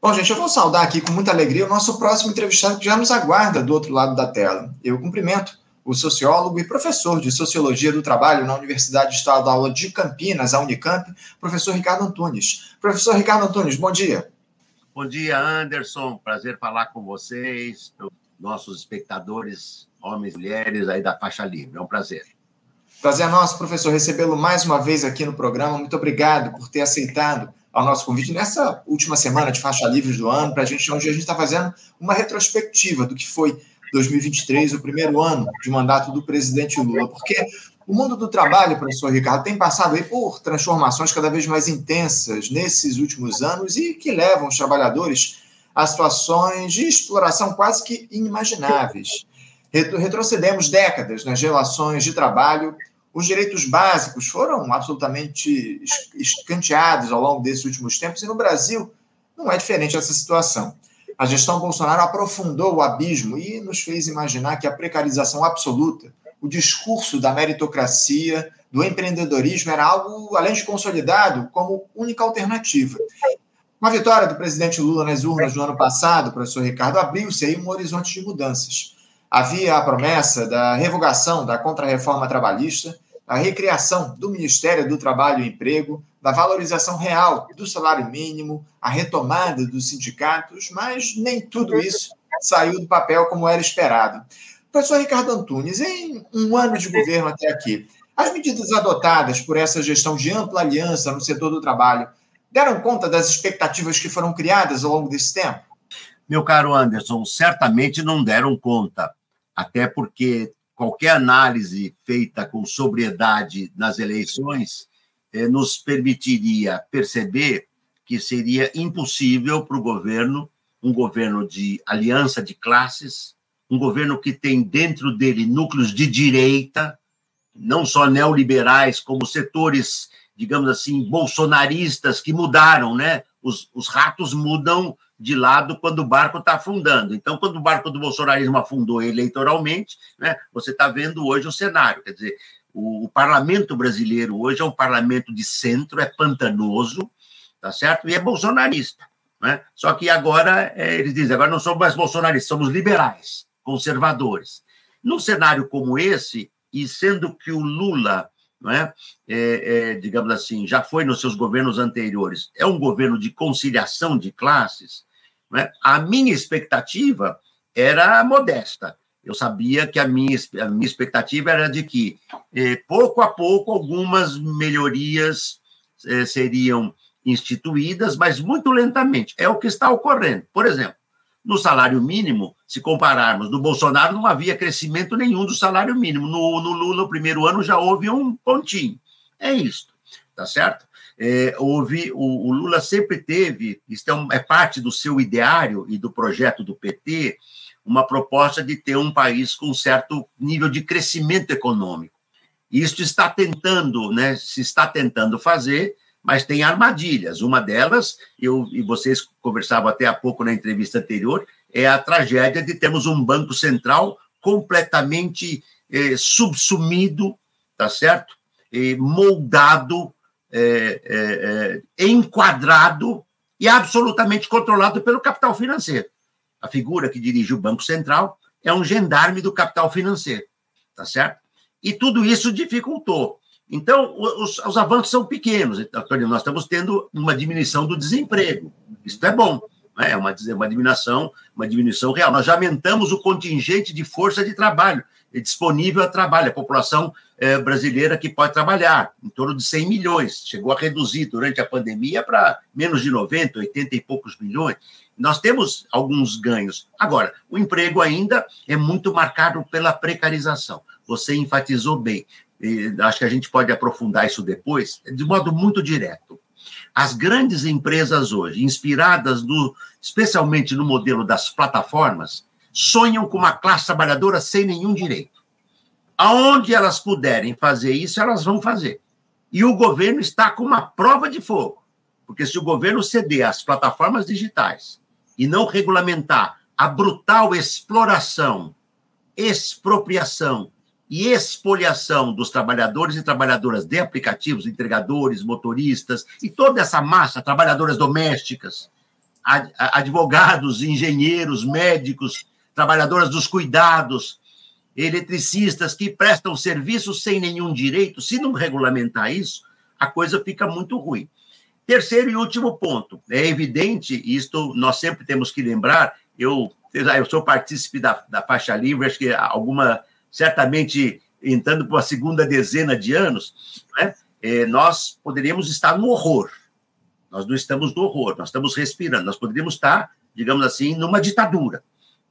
Bom, gente, eu vou saudar aqui com muita alegria o nosso próximo entrevistado que já nos aguarda do outro lado da tela. Eu cumprimento o sociólogo e professor de Sociologia do Trabalho na Universidade Estadual de Campinas, a Unicamp, professor Ricardo Antunes. Professor Ricardo Antunes, bom dia. Bom dia, Anderson. Prazer falar com vocês, nossos espectadores, homens e mulheres aí da faixa livre. É um prazer. Prazer é nosso, professor, recebê-lo mais uma vez aqui no programa. Muito obrigado por ter aceitado ao nosso convite nessa última semana de faixa livre do ano, para a gente, onde a gente está fazendo uma retrospectiva do que foi 2023, o primeiro ano de mandato do presidente Lula, porque o mundo do trabalho, professor Ricardo, tem passado por transformações cada vez mais intensas nesses últimos anos e que levam os trabalhadores a situações de exploração quase que inimagináveis. Retrocedemos décadas nas relações de trabalho os direitos básicos foram absolutamente escanteados ao longo desses últimos tempos, e no Brasil não é diferente essa situação. A gestão Bolsonaro aprofundou o abismo e nos fez imaginar que a precarização absoluta, o discurso da meritocracia, do empreendedorismo era algo, além de consolidado, como única alternativa. Com a vitória do presidente Lula nas urnas no ano passado, professor Ricardo, abriu-se aí um horizonte de mudanças havia a promessa da revogação da contrarreforma trabalhista, a recriação do Ministério do Trabalho e Emprego, da valorização real do salário mínimo, a retomada dos sindicatos, mas nem tudo isso saiu do papel como era esperado. Professor Ricardo Antunes, em um ano de governo até aqui, as medidas adotadas por essa gestão de ampla aliança no setor do trabalho deram conta das expectativas que foram criadas ao longo desse tempo? Meu caro Anderson, certamente não deram conta até porque qualquer análise feita com sobriedade nas eleições eh, nos permitiria perceber que seria impossível para o governo, um governo de aliança de classes, um governo que tem dentro dele núcleos de direita, não só neoliberais, como setores, digamos assim, bolsonaristas que mudaram, né? Os, os ratos mudam de lado quando o barco está afundando. Então, quando o barco do bolsonarismo afundou eleitoralmente, né, você está vendo hoje o cenário. Quer dizer, o, o, parlamento brasileiro hoje é um parlamento de centro, é pantanoso, tá certo? E é bolsonarista. Né? Só que agora, é, eles dizem, agora não somos mais bolsonaristas, somos liberais, conservadores. Num cenário como esse, e sendo que o Lula não é? É, é, digamos assim, já foi nos seus governos anteriores, é um governo de conciliação de classes, né? A minha expectativa era modesta. Eu sabia que a minha, a minha expectativa era de que, eh, pouco a pouco, algumas melhorias eh, seriam instituídas, mas muito lentamente. É o que está ocorrendo. Por exemplo, no salário mínimo, se compararmos, no Bolsonaro não havia crescimento nenhum do salário mínimo. No, no Lula, no primeiro ano, já houve um pontinho. É isso, tá certo? É, houve o, o, Lula sempre teve, isso é, um, é, parte do seu ideário e do projeto do PT, uma proposta de ter um país com certo nível de crescimento econômico. Isso está tentando, né, se está tentando fazer, mas tem armadilhas. Uma delas, eu e vocês conversavam até há pouco na entrevista anterior, é a tragédia de termos um banco central completamente eh, subsumido, tá certo? E moldado é, é, é, enquadrado e absolutamente controlado pelo capital financeiro. A figura que dirige o Banco Central é um gendarme do capital financeiro, tá certo? E tudo isso dificultou. Então, os, os avanços são pequenos. Então, nós estamos tendo uma diminuição do desemprego. Isso é bom. Né? É uma, uma diminuição, uma diminuição real. Nós já aumentamos o contingente de força de trabalho disponível a trabalho. A população é, brasileira que pode trabalhar, em torno de 100 milhões. Chegou a reduzir durante a pandemia para menos de 90, 80 e poucos milhões. Nós temos alguns ganhos. Agora, o emprego ainda é muito marcado pela precarização. Você enfatizou bem. E acho que a gente pode aprofundar isso depois, de modo muito direto. As grandes empresas hoje, inspiradas no, especialmente no modelo das plataformas, sonham com uma classe trabalhadora sem nenhum direito. Aonde elas puderem fazer isso, elas vão fazer. E o governo está com uma prova de fogo. Porque se o governo ceder às plataformas digitais e não regulamentar a brutal exploração, expropriação e expoliação dos trabalhadores e trabalhadoras de aplicativos, entregadores, motoristas e toda essa massa, trabalhadoras domésticas, advogados, engenheiros, médicos, trabalhadoras dos cuidados, eletricistas que prestam serviços sem nenhum direito, se não regulamentar isso, a coisa fica muito ruim. Terceiro e último ponto, é evidente, isto nós sempre temos que lembrar, eu, eu sou partícipe da, da faixa livre, acho que alguma, certamente entrando para a segunda dezena de anos, né, é, nós poderíamos estar no horror. Nós não estamos no horror, nós estamos respirando, nós poderíamos estar, digamos assim, numa ditadura.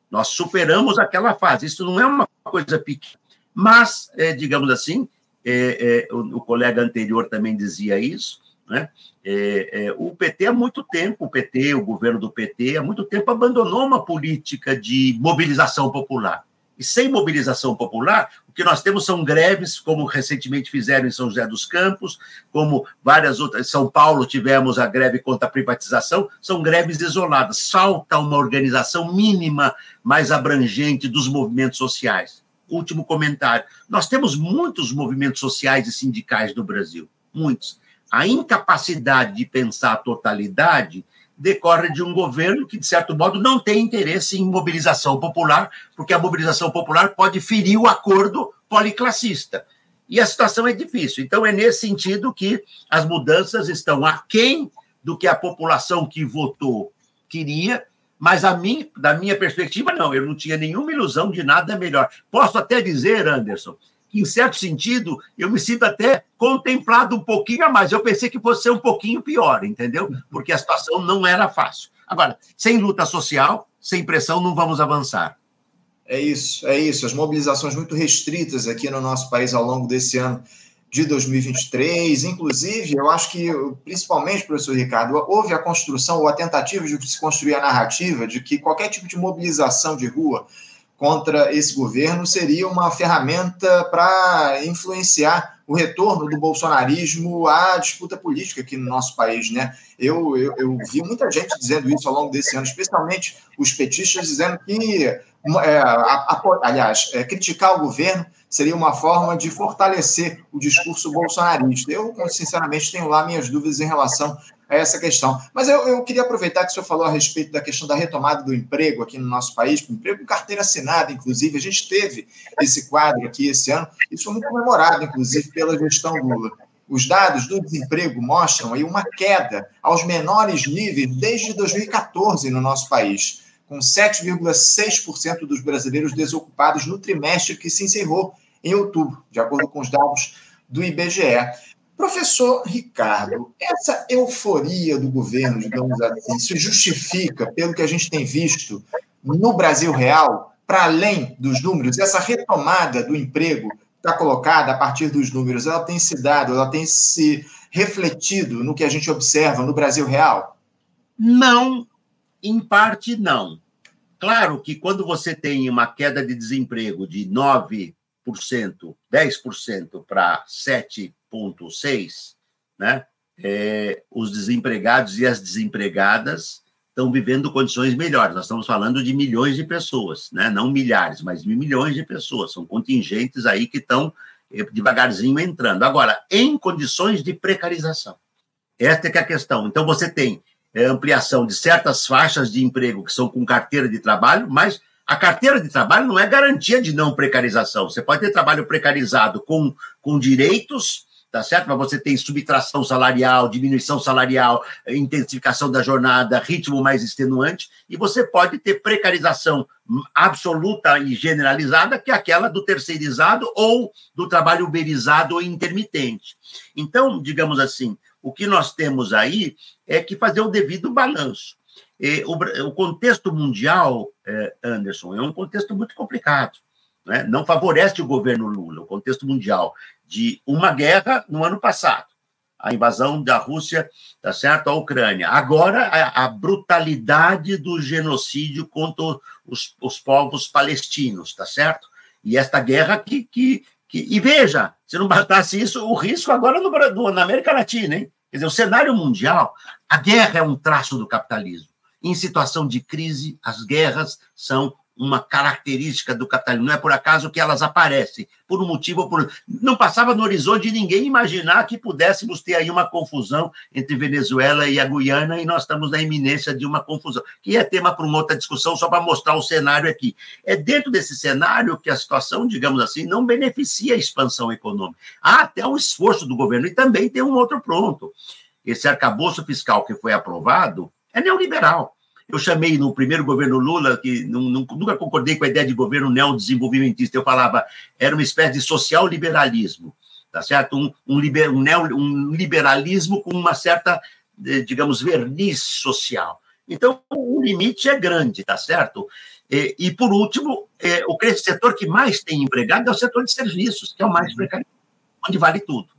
Nós superamos aquela fase. Isso não é uma coisa pequena. Mas, é, digamos assim, é, é, o, o, colega anterior também dizia isso, né? É, é, o PT há muito tempo, o PT, o governo do PT, há muito tempo abandonou uma política de mobilização popular. E sem mobilização popular, o que nós temos são greves, como recentemente fizeram em São José dos Campos, como várias outras. Em São Paulo tivemos a greve contra a privatização, são greves isoladas. Falta uma organização mínima, mais abrangente dos movimentos sociais. Último comentário. Nós temos muitos movimentos sociais e sindicais no Brasil, muitos. A incapacidade de pensar a totalidade decorre de um governo que, de certo modo, não tem interesse em mobilização popular, porque a mobilização popular pode ferir o acordo policlassista. E a situação é difícil. Então, é nesse sentido que as mudanças estão aquém do que a população que votou queria, mas a mim, da minha perspectiva, não, eu não tinha nenhuma ilusão de nada melhor. Posso até dizer, Anderson, em certo sentido, eu me sinto até contemplado um pouquinho a mais. Eu pensei que fosse ser um pouquinho pior, entendeu? Porque a situação não era fácil. Agora, sem luta social, sem pressão, não vamos avançar. É isso, é isso. As mobilizações muito restritas aqui no nosso país ao longo desse ano de 2023. Inclusive, eu acho que, principalmente, professor Ricardo, houve a construção ou a tentativa de se construir a narrativa de que qualquer tipo de mobilização de rua contra esse governo seria uma ferramenta para influenciar o retorno do bolsonarismo à disputa política aqui no nosso país, né? Eu, eu, eu vi muita gente dizendo isso ao longo desse ano, especialmente os petistas dizendo que, é, a, a, aliás, é, criticar o governo seria uma forma de fortalecer o discurso bolsonarista. Eu, sinceramente, tenho lá minhas dúvidas em relação a essa questão. Mas eu, eu queria aproveitar que o senhor falou a respeito da questão da retomada do emprego aqui no nosso país, emprego com carteira assinada, inclusive. A gente teve esse quadro aqui esse ano, isso foi muito comemorado, inclusive, pela gestão Lula. Os dados do desemprego mostram aí uma queda aos menores níveis desde 2014 no nosso país, com 7,6% dos brasileiros desocupados no trimestre que se encerrou em outubro, de acordo com os dados do IBGE. Professor Ricardo, essa euforia do governo, digamos assim, se justifica pelo que a gente tem visto no Brasil real, para além dos números, essa retomada do emprego está colocada a partir dos números, ela tem se dado, ela tem se refletido no que a gente observa no Brasil real? Não, em parte não. Claro que quando você tem uma queda de desemprego de 9%, 10% para 7%, 1,6, né? É, os desempregados e as desempregadas estão vivendo condições melhores. Nós estamos falando de milhões de pessoas, né? não milhares, mas milhões de pessoas. São contingentes aí que estão eh, devagarzinho entrando. Agora, em condições de precarização. Esta é que é a questão. Então, você tem é, ampliação de certas faixas de emprego que são com carteira de trabalho, mas a carteira de trabalho não é garantia de não precarização. Você pode ter trabalho precarizado com, com direitos tá certo? Mas você tem subtração salarial, diminuição salarial, intensificação da jornada, ritmo mais extenuante, e você pode ter precarização absoluta e generalizada, que é aquela do terceirizado ou do trabalho uberizado ou intermitente. Então, digamos assim, o que nós temos aí é que fazer o devido balanço. O contexto mundial, é, Anderson, é um contexto muito complicado. Né? Não favorece o governo Lula, o contexto mundial de uma guerra no ano passado, a invasão da Rússia, tá certo, à Ucrânia. Agora, a, a brutalidade do genocídio contra os, os, povos palestinos, tá certo? E esta guerra que, que, que, E veja, se não bastasse isso, o risco agora no, no, na América Latina, hein? Quer dizer, o cenário mundial, a guerra é um traço do capitalismo. Em situação de crise, as guerras são uma característica do capitalismo. Não é por acaso que elas aparecem, por um motivo ou por. Não passava no horizonte de ninguém imaginar que pudéssemos ter aí uma confusão entre Venezuela e a Guiana, e nós estamos na iminência de uma confusão, que é tema para uma outra discussão, só para mostrar o cenário aqui. É dentro desse cenário que a situação, digamos assim, não beneficia a expansão econômica. Há até um esforço do governo, e também tem um outro ponto. Esse arcabouço fiscal que foi aprovado é neoliberal eu chamei no primeiro governo Lula, que nunca concordei com a ideia de governo neodesenvolvimentista, eu falava, era uma espécie de social liberalismo, tá certo? Um, um, liber, um, neo, um liberalismo com uma certa, digamos, verniz social. Então, o limite é grande, tá certo? E, e por último, é, o setor que mais tem empregado é o setor de serviços, que é o mais precário, onde vale tudo.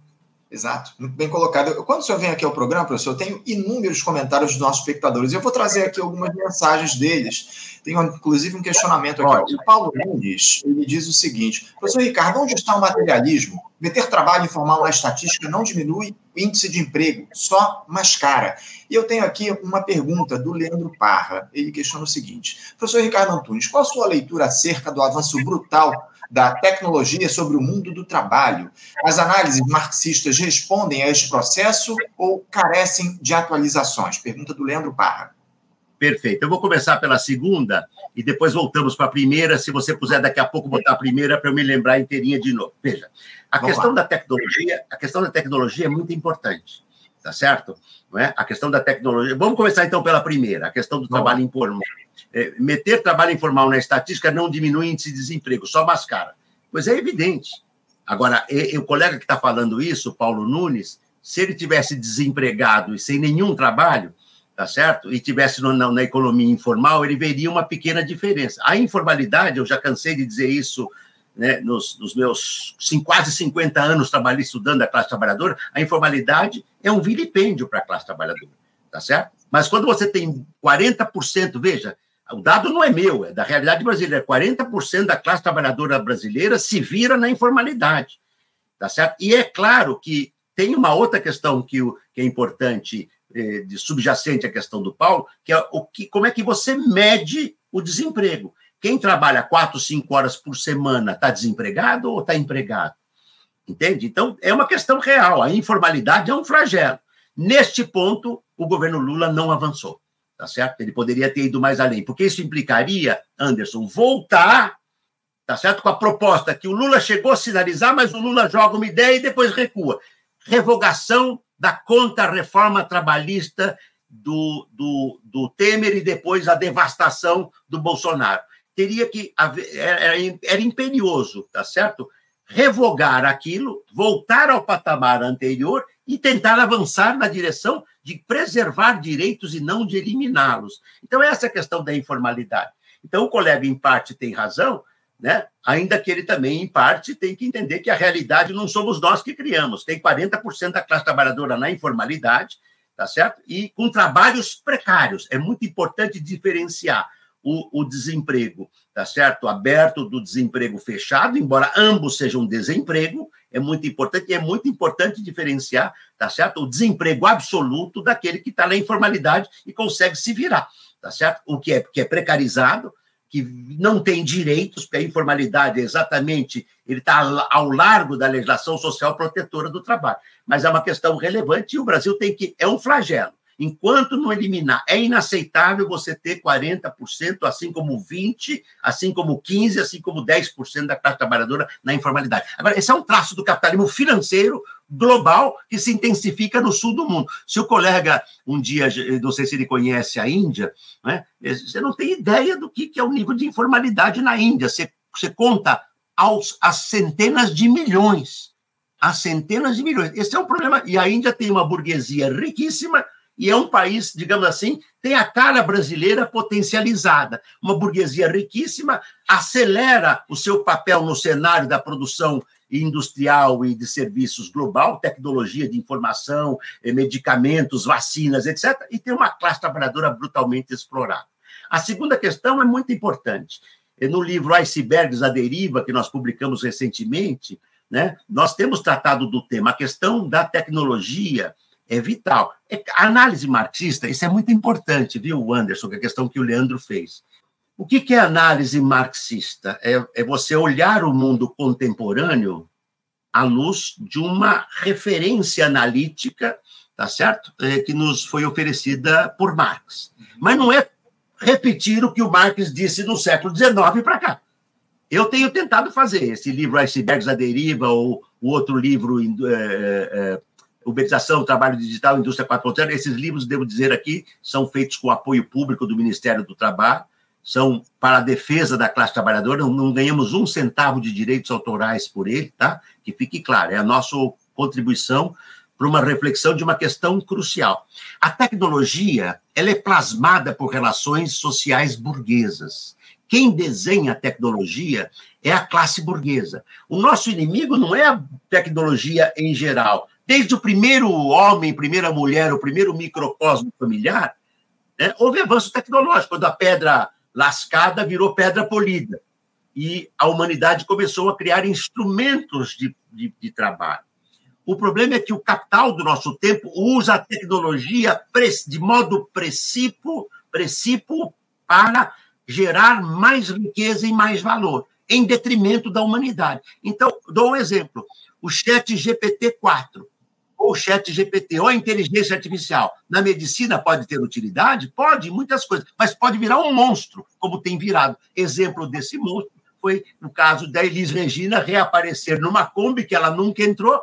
Exato, muito bem colocado. Quando o senhor vem aqui ao programa, professor, eu tenho inúmeros comentários dos nossos espectadores. Eu vou trazer aqui algumas mensagens deles. Tenho, inclusive, um questionamento aqui. O Paulo Nunes, ele diz o seguinte, professor Ricardo, onde está o materialismo? Meter trabalho informal na estatística não diminui o índice de emprego, só mascara. E eu tenho aqui uma pergunta do Leandro Parra. Ele questiona o seguinte, professor Ricardo Antunes, qual a sua leitura acerca do avanço brutal da tecnologia sobre o mundo do trabalho. As análises marxistas respondem a este processo ou carecem de atualizações? Pergunta do Leandro Parra. Perfeito. Eu vou começar pela segunda e depois voltamos para a primeira. Se você puser daqui a pouco botar a primeira para eu me lembrar inteirinha de novo. Veja, a Vamos questão lá. da tecnologia, a questão da tecnologia é muito importante, tá certo? Não é? A questão da tecnologia. Vamos começar então pela primeira, a questão do Vamos trabalho lá. informal é, meter trabalho informal na estatística não diminui índice de desemprego, só mascara. Pois é evidente. Agora, e, e o colega que está falando isso, Paulo Nunes, se ele tivesse desempregado e sem nenhum trabalho, tá certo? E tivesse no, na, na, economia informal, ele veria uma pequena diferença. A informalidade, eu já cansei de dizer isso né, nos, nos, meus sim, quase 50 anos trabalhando, estudando a classe trabalhadora, a informalidade é um vilipêndio para a classe trabalhadora, tá certo? Mas quando você tem 40%, veja, o dado não é meu, é da realidade brasileira. 40% da classe trabalhadora brasileira se vira na informalidade. Tá certo? E é claro que tem uma outra questão que, que é importante, eh, de subjacente à questão do Paulo, que é o que, como é que você mede o desemprego. Quem trabalha quatro, cinco horas por semana está desempregado ou está empregado? Entende? Então, é uma questão real. A informalidade é um flagelo. Neste ponto, o governo Lula não avançou tá certo? Ele poderia ter ido mais além, porque isso implicaria, Anderson, voltar, tá certo? Com a proposta que o Lula chegou a sinalizar, mas o Lula joga uma ideia e depois recua. Revogação da contra-reforma trabalhista do, do, do Temer e depois a devastação do Bolsonaro. Teria que haver, era, era imperioso, tá certo? Revogar aquilo, voltar ao patamar anterior e tentar avançar na direção de preservar direitos e não de eliminá-los. Então, essa é a questão da informalidade. Então, o colega, em parte, tem razão, né? ainda que ele também, em parte, tem que entender que a realidade não somos nós que criamos. Tem 40% da classe trabalhadora na informalidade, tá certo? E com trabalhos precários. É muito importante diferenciar o, o, desemprego, tá certo? Aberto do desemprego fechado, embora ambos sejam desemprego, é muito importante, e é muito importante diferenciar, tá certo? O desemprego absoluto daquele que está na informalidade e consegue se virar, tá certo? O que é, que é precarizado, que não tem direitos, porque a informalidade é exatamente, ele está ao largo da legislação social protetora do trabalho. Mas é uma questão relevante e o Brasil tem que, é um flagelo. Enquanto não eliminar, é inaceitável você ter 40%, assim como 20%, assim como 15%, assim como 10% da classe trabalhadora na informalidade. Agora, esse é um traço do capitalismo financeiro global que se intensifica no sul do mundo. Se o colega um dia, não sei se ele conhece a Índia, né, você não tem ideia do que é o nível de informalidade na Índia. Você, você conta aos, as centenas de milhões. As centenas de milhões. Esse é um problema. E a Índia tem uma burguesia riquíssima e é um país, digamos assim, tem a cara brasileira potencializada. Uma burguesia riquíssima acelera o seu papel no cenário da produção industrial e de serviços global, tecnologia de informação, eh, medicamentos, vacinas, etc., e tem uma classe trabalhadora brutalmente explorada. A segunda questão é muito importante. No livro Icebergs à Deriva, que nós publicamos recentemente, né, nós temos tratado do tema, a questão da tecnologia é vital. É, a análise marxista, isso é muito importante, viu, Anderson, que é a questão que o Leandro fez. O que é análise marxista? É, é você olhar o mundo contemporâneo à luz de uma referência analítica, tá certo? É, que nos foi oferecida por Marx. Mas não é repetir o que o Marx disse no século XIX para cá. Eu tenho tentado fazer esse livro Icebergs à Deriva, ou o outro livro, é, é, Uberização, Trabalho Digital, Indústria 4.0. Esses livros, devo dizer aqui, são feitos com apoio público do Ministério do Trabalho, são para a defesa da classe trabalhadora, não, não ganhamos um centavo de direitos autorais por ele, tá? Que fique claro, é a nossa contribuição para uma reflexão de uma questão crucial. A tecnologia, ela é plasmada por relações sociais burguesas. Quem desenha a tecnologia é a classe burguesa. O nosso inimigo não é a tecnologia em geral. Desde o primeiro homem, primeira mulher, o primeiro microcosmo familiar, né, houve avanço tecnológico. Quando a pedra lascada virou pedra polida. E a humanidade começou a criar instrumentos de, de, de trabalho. O problema é que o capital do nosso tempo usa a tecnologia de modo precípio, precípio para gerar mais riqueza e mais valor, em detrimento da humanidade. Então, dou um exemplo. O chat GPT-4 ou chat GPT, ou a inteligência artificial, na medicina pode ter utilidade? Pode, muitas coisas, mas pode virar um monstro, como tem virado. Exemplo desse monstro foi no caso da Elis Regina reaparecer numa Kombi que ela nunca entrou,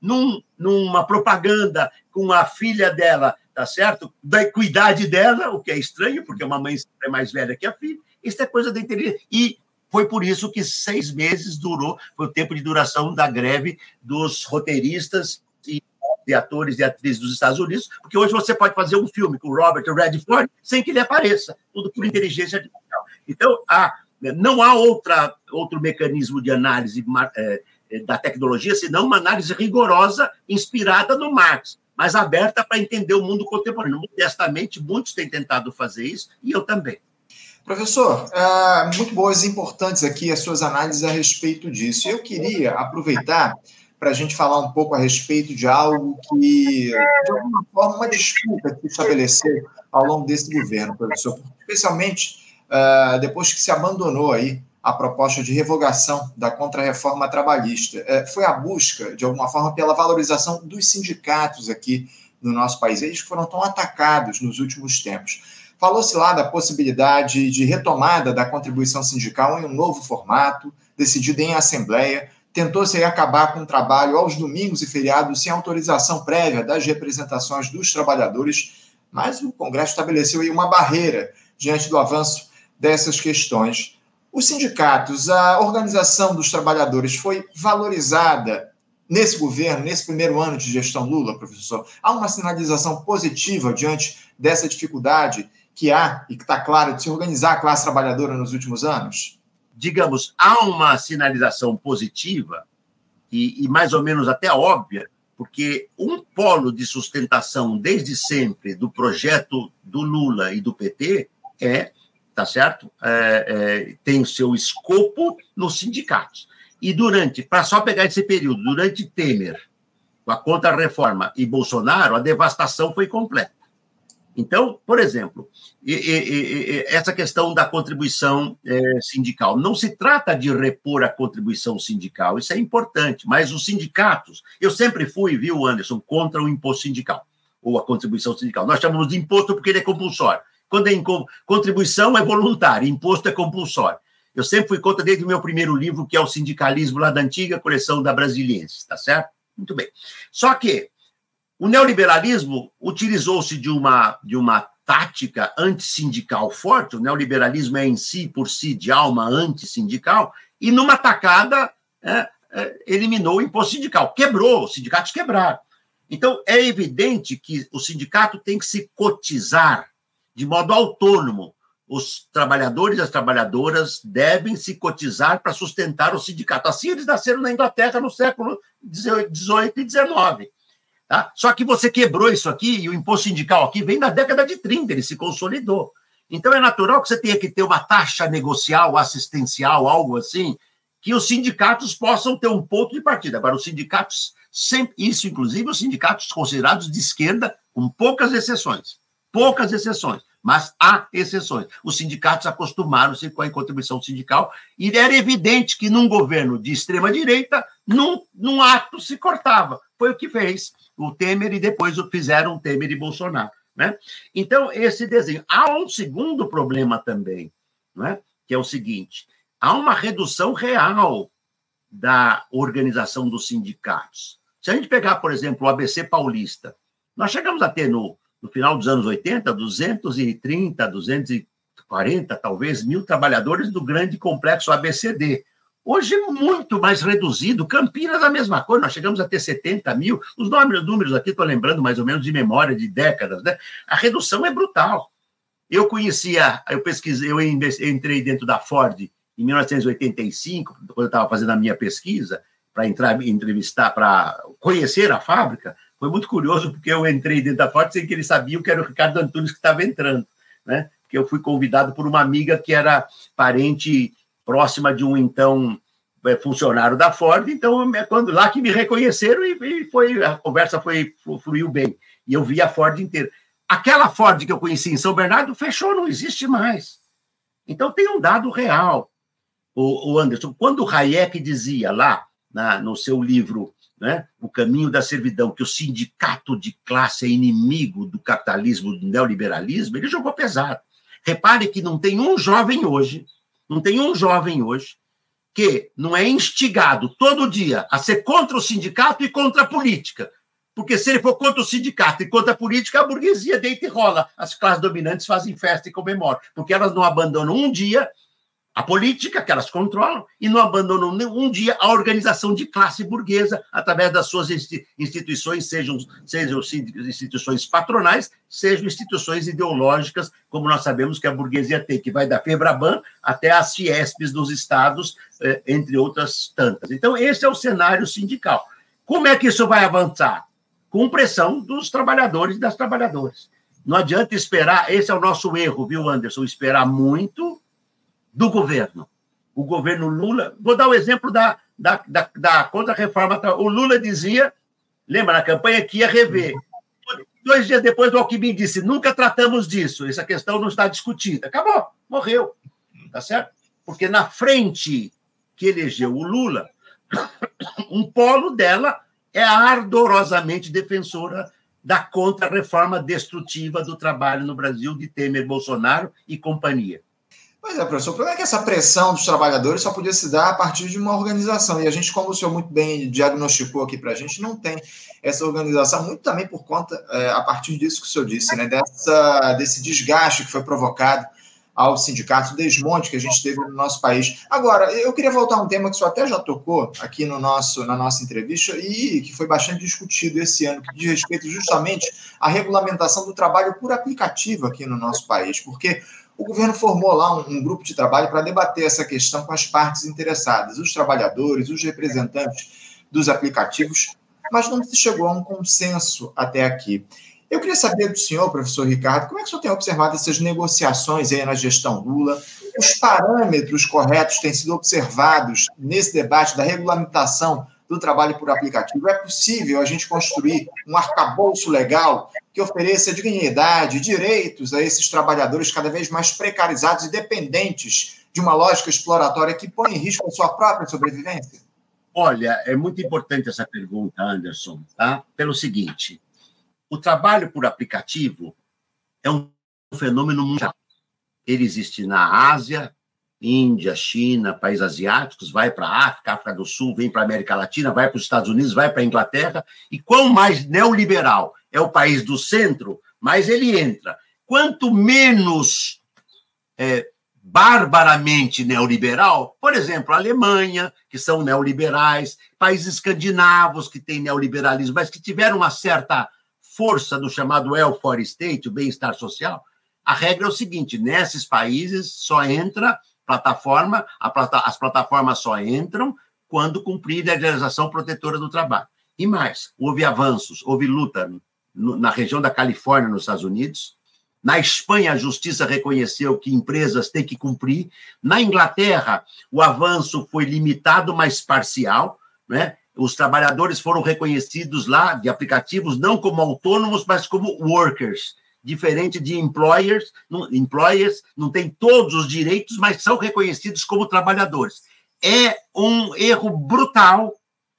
num, numa propaganda com a filha dela, tá certo? Da equidade dela, o que é estranho, porque uma mãe é mais velha que a filha. Isso é coisa da inteligência. E foi por isso que seis meses durou, foi o tempo de duração da greve dos roteiristas de atores e atrizes dos Estados Unidos, porque hoje você pode fazer um filme com Robert Redford sem que ele apareça, tudo por inteligência artificial. Então, há, não há outra, outro mecanismo de análise é, é, da tecnologia, senão uma análise rigorosa, inspirada no Marx, mas aberta para entender o mundo contemporâneo. Modestamente, muitos têm tentado fazer isso, e eu também. Professor, uh, muito boas e importantes aqui as suas análises a respeito disso. Eu queria aproveitar para a gente falar um pouco a respeito de algo que, de alguma forma, uma disputa que estabeleceu ao longo desse governo, professor, especialmente uh, depois que se abandonou aí a proposta de revogação da contrarreforma trabalhista. Uh, foi a busca, de alguma forma, pela valorização dos sindicatos aqui no nosso país, eles foram tão atacados nos últimos tempos. Falou-se lá da possibilidade de retomada da contribuição sindical em um novo formato, decidido em assembleia, tentou-se acabar com o trabalho aos domingos e feriados sem autorização prévia das representações dos trabalhadores, mas o Congresso estabeleceu aí uma barreira diante do avanço dessas questões. Os sindicatos, a organização dos trabalhadores foi valorizada nesse governo, nesse primeiro ano de gestão Lula, professor? Há uma sinalização positiva diante dessa dificuldade que há e que está claro de se organizar a classe trabalhadora nos últimos anos? Digamos, há uma sinalização positiva e, e, mais ou menos até óbvia, porque um polo de sustentação desde sempre do projeto do Lula e do PT é, tá certo? É, é, tem o seu escopo nos sindicatos. E durante, para só pegar esse período, durante Temer, com a contra-reforma e Bolsonaro, a devastação foi completa. Então, por exemplo, essa questão da contribuição é, sindical. Não se trata de repor a contribuição sindical, isso é importante, mas os sindicatos, eu sempre fui, viu, Anderson, contra o imposto sindical, ou a contribuição sindical. Nós chamamos de imposto porque ele é compulsório. Quando é contribuição é voluntária, imposto é compulsório. Eu sempre fui contra desde o meu primeiro livro, que é o Sindicalismo, lá da antiga coleção da Brasiliense, tá certo? Muito bem. Só que o neoliberalismo utilizou-se de uma, de uma tática antissindical forte, o neoliberalismo é em si, por si, de alma antissindical, e numa tacada é, é, eliminou o imposto sindical, quebrou, os sindicatos quebraram. Então, é evidente que o sindicato tem que se cotizar de modo autônomo. Os trabalhadores e as trabalhadoras devem se cotizar para sustentar o sindicato. Assim eles nasceram na Inglaterra no século XVIII e XIX. Tá? Só que você quebrou isso aqui, e o imposto sindical aqui vem da década de 30, ele se consolidou. Então é natural que você tenha que ter uma taxa negocial, assistencial, algo assim, que os sindicatos possam ter um ponto de partida. Agora, os sindicatos, sempre, isso inclusive os sindicatos considerados de esquerda, com poucas exceções, poucas exceções. Mas há exceções. Os sindicatos acostumaram-se com a contribuição sindical e era evidente que num governo de extrema-direita, num, num ato se cortava. Foi o que fez o Temer e depois o fizeram Temer e Bolsonaro. Né? Então, esse desenho. Há um segundo problema também, né? que é o seguinte: há uma redução real da organização dos sindicatos. Se a gente pegar, por exemplo, o ABC Paulista, nós chegamos a ter no, no final dos anos 80, 230, 240, talvez, mil trabalhadores do grande complexo ABCD. Hoje, muito mais reduzido. Campinas, a mesma coisa, nós chegamos a ter 70 mil. Os números, aqui, estou lembrando mais ou menos de memória de décadas, né? A redução é brutal. Eu conhecia, eu pesquisei, eu entrei dentro da Ford em 1985, quando eu estava fazendo a minha pesquisa, para entrar entrevistar, para conhecer a fábrica, foi muito curioso, porque eu entrei dentro da Ford sem que eles sabiam que era o Ricardo Antunes que estava entrando, né? Porque eu fui convidado por uma amiga que era parente próxima de um então é, funcionário da Ford, então quando lá que me reconheceram e, e foi a conversa foi fluiu bem e eu vi a Ford inteira. Aquela Ford que eu conheci em São Bernardo fechou, não existe mais. Então tem um dado real, o, o Anderson. Quando o Hayek dizia lá na, no seu livro né, O Caminho da Servidão, que o sindicato de classe é inimigo do capitalismo, do neoliberalismo, ele jogou pesado. Repare que não tem um jovem hoje, não tem um jovem hoje que não é instigado todo dia a ser contra o sindicato e contra a política. Porque se ele for contra o sindicato e contra a política, a burguesia deita e rola. As classes dominantes fazem festa e comemoram, porque elas não abandonam um dia a política que elas controlam e não abandonam um dia a organização de classe burguesa através das suas instituições, sejam, sejam instituições patronais, sejam instituições ideológicas, como nós sabemos que a burguesia tem, que vai da Febraban até as Fiespes dos estados, eh, entre outras tantas. Então, esse é o cenário sindical. Como é que isso vai avançar? Com pressão dos trabalhadores e das trabalhadoras. Não adianta esperar, esse é o nosso erro, viu, Anderson? Esperar muito do governo. O governo Lula. Vou dar o um exemplo da, da, da, da contra-reforma. O Lula dizia, lembra na campanha, que ia rever. Dois dias depois, o Alckmin disse: nunca tratamos disso, essa questão não está discutida. Acabou, morreu. Tá certo? Porque na frente que elegeu o Lula, um polo dela é ardorosamente defensora da contra-reforma destrutiva do trabalho no Brasil de Temer, Bolsonaro e companhia. Pois é, professor. O problema é que essa pressão dos trabalhadores só podia se dar a partir de uma organização. E a gente, como o senhor muito bem diagnosticou aqui para a gente, não tem essa organização, muito também por conta, é, a partir disso que o senhor disse, né, dessa, desse desgaste que foi provocado ao sindicato, desmonte que a gente teve no nosso país. Agora, eu queria voltar a um tema que o senhor até já tocou aqui no nosso, na nossa entrevista e que foi bastante discutido esse ano, que diz respeito justamente à regulamentação do trabalho por aplicativo aqui no nosso país, porque o governo formou lá um, um grupo de trabalho para debater essa questão com as partes interessadas, os trabalhadores, os representantes dos aplicativos, mas não se chegou a um consenso até aqui. Eu queria saber do senhor, professor Ricardo, como é que o senhor tem observado essas negociações aí na gestão Lula? Os parâmetros corretos têm sido observados nesse debate da regulamentação do trabalho por aplicativo. É possível a gente construir um arcabouço legal que ofereça dignidade, direitos a esses trabalhadores cada vez mais precarizados e dependentes de uma lógica exploratória que põe em risco a sua própria sobrevivência? Olha, é muito importante essa pergunta, Anderson, tá? Pelo seguinte, o trabalho por aplicativo é um fenômeno mundial. Ele existe na Ásia, Índia, China, países asiáticos, vai para a África, África do Sul, vem para a América Latina, vai para os Estados Unidos, vai para a Inglaterra. E quanto mais neoliberal é o país do centro, mais ele entra. Quanto menos é, barbaramente neoliberal, por exemplo, a Alemanha, que são neoliberais, países escandinavos que têm neoliberalismo, mas que tiveram uma certa força do chamado welfare state, o bem-estar social, a regra é o seguinte: nesses países só entra plataforma, plata, as plataformas só entram quando cumprir a legislação protetora do trabalho. E mais, houve avanços, houve luta na região da Califórnia, nos Estados Unidos. Na Espanha, a justiça reconheceu que empresas têm que cumprir. Na Inglaterra, o avanço foi limitado, mas parcial. Né? Os trabalhadores foram reconhecidos lá de aplicativos não como autônomos, mas como workers. Diferente de employers, não, employers não têm todos os direitos, mas são reconhecidos como trabalhadores. É um erro brutal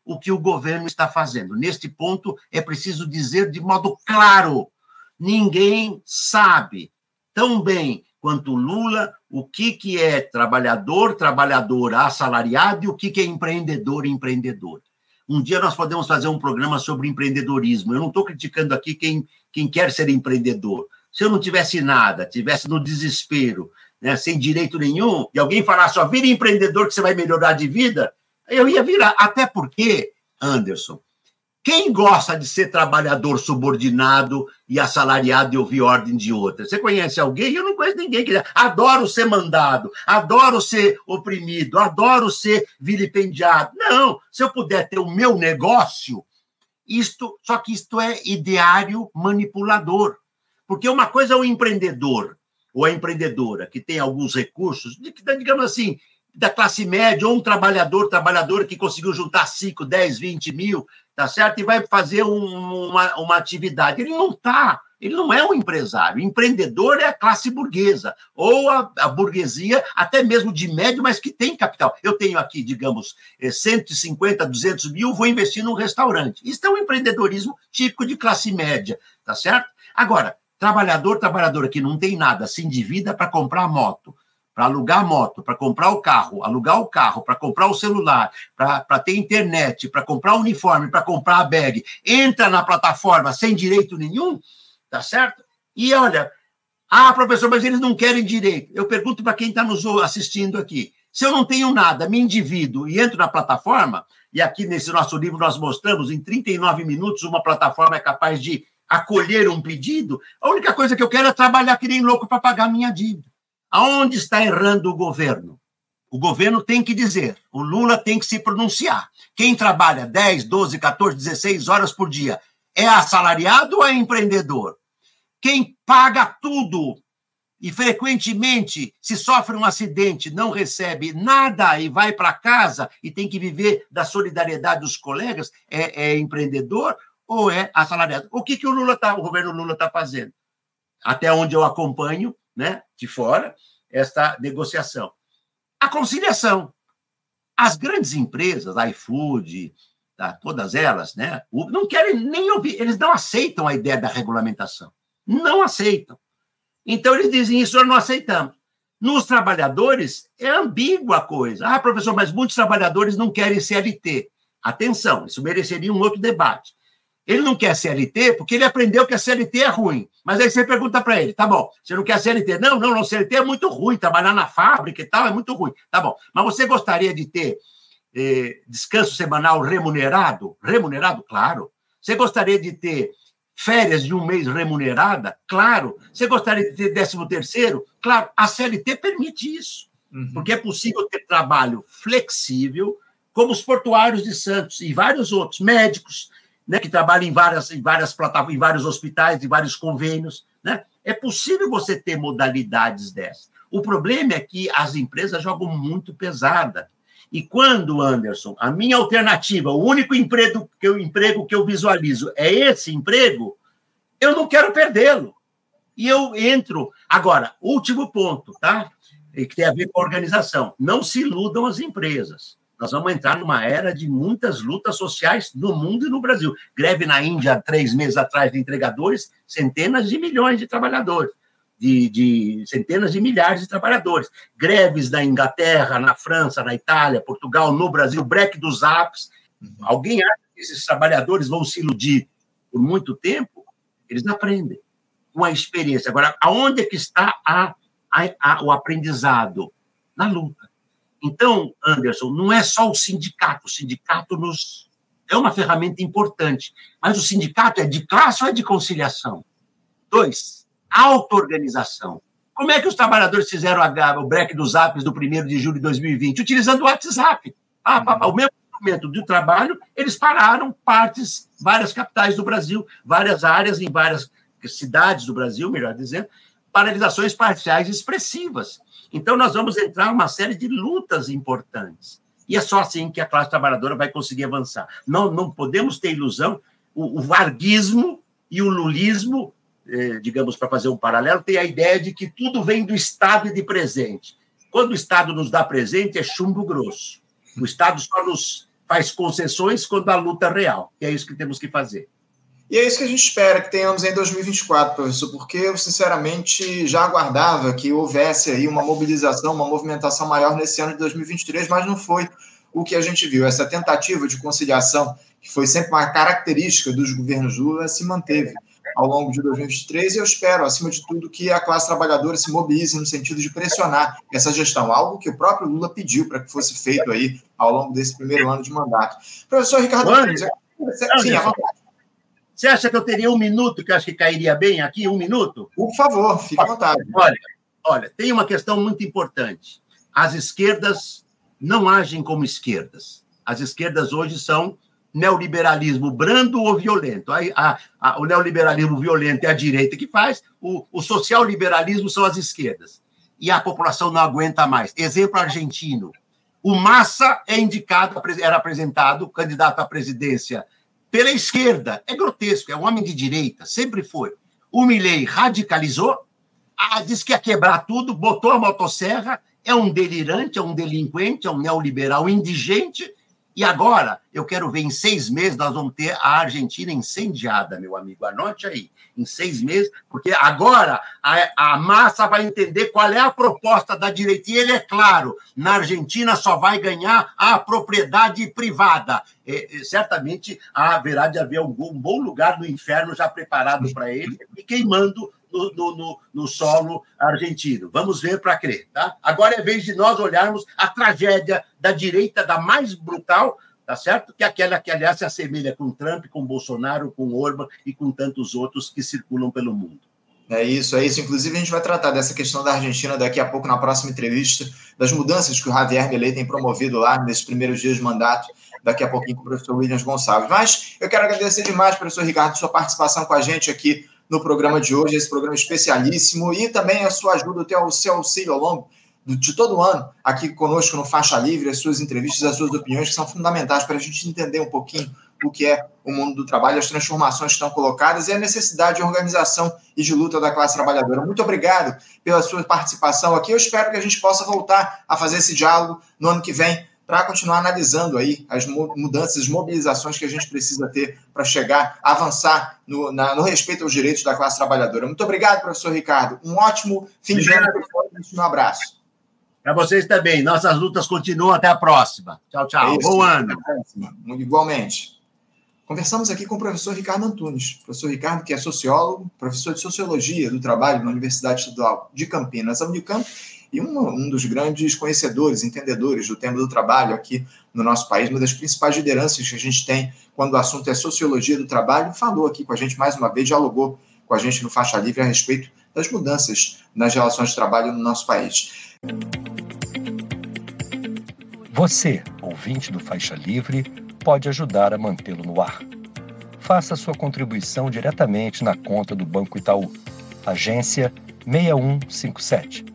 o que o governo está fazendo. Neste ponto, é preciso dizer de modo claro: ninguém sabe tão bem quanto Lula o que, que é trabalhador, trabalhadora, assalariado e o que, que é empreendedor, empreendedor. Um dia nós podemos fazer um programa sobre empreendedorismo. Eu não estou criticando aqui quem, quem quer ser empreendedor. Se eu não tivesse nada, tivesse no desespero, né, sem direito nenhum, e alguém falasse, só vire empreendedor que você vai melhorar de vida, eu ia virar. Até porque, Anderson, quem gosta de ser trabalhador subordinado e assalariado e ouvir ordem de outra? Você conhece alguém? Eu não conheço ninguém que adoro ser mandado, adoro ser oprimido, adoro ser vilipendiado. Não, se eu puder ter o meu negócio, isto, só que isto é ideário manipulador. Porque uma coisa é o empreendedor ou a empreendedora que tem alguns recursos, digamos assim, da classe média, ou um trabalhador, trabalhadora que conseguiu juntar 5, 10, 20 mil, tá certo? E vai fazer um, uma, uma atividade. Ele não está, ele não é um empresário. O empreendedor é a classe burguesa, ou a, a, burguesia, até mesmo de médio, mas que tem capital. Eu tenho aqui, digamos, 150, eh, 200 mil, vou investir num restaurante. Isso é um empreendedorismo típico de classe média, tá certo? Agora, trabalhador, trabalhadora que não tem nada, se endivida para comprar moto, para alugar moto, para comprar o carro, alugar o carro, para comprar o celular, para ter internet, para comprar uniforme, para comprar a bag, entra na plataforma sem direito nenhum, tá certo? E olha, ah, professor, mas eles não querem direito. Eu pergunto para quem está nos assistindo aqui. Se eu não tenho nada, me endivido e entro na plataforma, e aqui nesse nosso livro nós mostramos, em 39 minutos, uma plataforma é capaz de acolher um pedido, a única coisa que eu quero é trabalhar que nem louco para pagar minha dívida. Aonde está errando o governo? O governo tem que dizer, o Lula tem que se pronunciar. Quem trabalha 10, 12, 14, 16 horas por dia é assalariado ou é empreendedor? Quem paga tudo e frequentemente, se sofre um acidente, não recebe nada e vai para casa e tem que viver da solidariedade dos colegas, é, é empreendedor ou é assalariado? O que, que o Lula tá, o governo Lula está fazendo? Até onde eu acompanho, né, de fora, esta negociação. A conciliação. As grandes empresas, iFood, tá, todas elas, né, não querem nem ouvir, eles não aceitam a ideia da regulamentação. Não aceitam. Então, eles dizem isso, nós não aceitamos. Nos trabalhadores, é ambígua a coisa. Ah, professor, mas muitos trabalhadores não querem CLT. Atenção, isso mereceria um outro debate. Ele não quer CLT porque ele aprendeu que a CLT é ruim. Mas aí você pergunta para ele, tá bom, você não quer CLT? Não, não, não, CLT é muito ruim, trabalhar na fábrica e tal é muito ruim. Tá bom, mas você gostaria de ter eh, descanso semanal remunerado? Remunerado? Claro. Você gostaria de ter férias de um mês remunerada? Claro. Você gostaria de ter décimo terceiro? Claro. A CLT permite isso. Uhum. Porque é possível ter trabalho flexível, como os portuários de Santos e vários outros, médicos, né, que trabalha em várias, em várias plataformas, em vários hospitais, em vários convênios. Né? É possível você ter modalidades dessas. O problema é que as empresas jogam muito pesada. E quando, Anderson, a minha alternativa, o único emprego que eu, emprego que eu visualizo é esse emprego, eu não quero perdê-lo. E eu entro. Agora, último ponto, tá? Que tem a ver com a organização. Não se iludam as empresas. Nós vamos entrar numa era de muitas lutas sociais no mundo e no Brasil. Greve na Índia, três meses atrás, de entregadores, centenas de milhões de trabalhadores, de, de, centenas de milhares de trabalhadores. Greves na Inglaterra, na França, na Itália, Portugal, no Brasil, break dos apps. Uhum. Alguém acha que esses trabalhadores vão se iludir por muito tempo? Eles aprendem com a experiência. Agora, aonde é que está a, a, a, o aprendizado? Na luta então, Anderson, não é só o sindicato. O sindicato nos é uma ferramenta importante, mas o sindicato é de classe ou é de conciliação? Dois, auto-organização. Como é que os trabalhadores fizeram o break dos apps do 1 de julho de 2020? Utilizando o WhatsApp. Ah, o mesmo momento do trabalho, eles pararam partes, várias capitais do Brasil, várias áreas em várias cidades do Brasil, melhor dizendo, paralisações parciais expressivas. Então, nós vamos entrar uma série de lutas importantes. E é só assim que a classe trabalhadora vai conseguir avançar. Não, não podemos ter ilusão. O, o varguismo e o lulismo eh, digamos, para fazer um paralelo, tem a ideia de que tudo vem do Estado e de presente. Quando o Estado nos dá presente, é chumbo grosso. O Estado só nos faz concessões quando a luta é real. E é isso que temos que fazer. E é isso que a gente espera que tenhamos em 2024, professor, porque eu, sinceramente, já aguardava que houvesse aí uma mobilização, uma movimentação maior nesse ano de 2023, mas não foi o que a gente viu. Essa tentativa de conciliação, que foi sempre uma característica dos governos Lula, se manteve ao longo de 2023 e eu espero, acima de tudo, que a classe trabalhadora se mobilize no sentido de pressionar essa gestão, algo que o próprio Lula pediu para que fosse feito aí ao longo desse primeiro ano de mandato. Professor Ricardo, sim, à vontade. Você acha que eu teria um minuto que eu acho que cairia bem aqui? Um minuto? Por favor, fique à vontade. Olha, olha, tem uma questão muito importante. As esquerdas não agem como esquerdas. As esquerdas hoje são neoliberalismo brando ou violento. A, a, a, o neoliberalismo violento é a direita que faz, o, o social-liberalismo são as esquerdas. E a população não aguenta mais. Exemplo argentino. O Massa é indicado, era apresentado, candidato à presidência pela esquerda. É grotesco, é um homem de direita, sempre foi. O Milley radicalizou, ah, disse que ia quebrar tudo, botou a motosserra, é um delirante, é um delinquente, é um neoliberal indigente, e agora, eu quero ver, em seis meses, nós vamos ter a Argentina incendiada, meu amigo. Anote aí, em seis meses, porque agora a, a massa vai entender qual é a proposta da direita. E ele é claro: na Argentina só vai ganhar a propriedade privada. Certamente haverá de haver algum um bom lugar no inferno já preparado para ele e queimando no, no, no, solo argentino. Vamos ver para crer, tá? Agora é vez de nós olharmos a tragédia da direita, da mais brutal, tá certo? Que é aquela que, aliás, se assemelha com Trump, com Bolsonaro, com Orban e com tantos outros que circulam pelo mundo. É isso, é isso. Inclusive, a gente vai tratar dessa questão da Argentina daqui a pouco na próxima entrevista, das mudanças que o Javier Milei tem promovido lá nesses primeiros dias de mandato, daqui a pouquinho com o professor Williams Gonçalves. Mas eu quero agradecer demais, professor Ricardo, sua participação com a gente aqui no programa de hoje, esse programa especialíssimo, e também a sua ajuda, o seu auxílio ao longo de todo ano aqui conosco no Faixa Livre, as suas entrevistas, as suas opiniões, que são fundamentais para a gente entender um pouquinho o que é o mundo do trabalho, as transformações que estão colocadas e a necessidade de organização e de luta da classe trabalhadora. Muito obrigado pela sua participação aqui. Eu espero que a gente possa voltar a fazer esse diálogo no ano que vem para continuar analisando aí as mudanças, as mobilizações que a gente precisa ter para chegar, avançar no, na, no, respeito aos direitos da classe trabalhadora. Muito obrigado, professor Ricardo. Um ótimo fim de ano. Um abraço. Para vocês também. Nossas lutas continuam. Até a próxima. Tchau, tchau. É Bom ano. Igualmente. Conversamos aqui com o professor Ricardo Antunes. Professor Ricardo, que é sociólogo, professor de Sociologia do Trabalho na Universidade Estadual de Campinas, a Unicamp, e um, um dos grandes conhecedores, entendedores do tema do trabalho aqui no nosso país, uma das principais lideranças que a gente tem quando o assunto é sociologia do trabalho, falou aqui com a gente mais uma vez, dialogou com a gente no Faixa Livre a respeito das mudanças nas relações de trabalho no nosso país. Você, ouvinte do Faixa Livre, pode ajudar a mantê-lo no ar. Faça sua contribuição diretamente na conta do Banco Itaú, agência 6157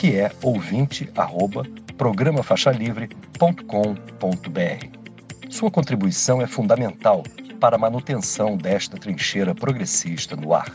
que é ouvinte@programafaixalivre.com.br. Sua contribuição é fundamental para a manutenção desta trincheira progressista no ar.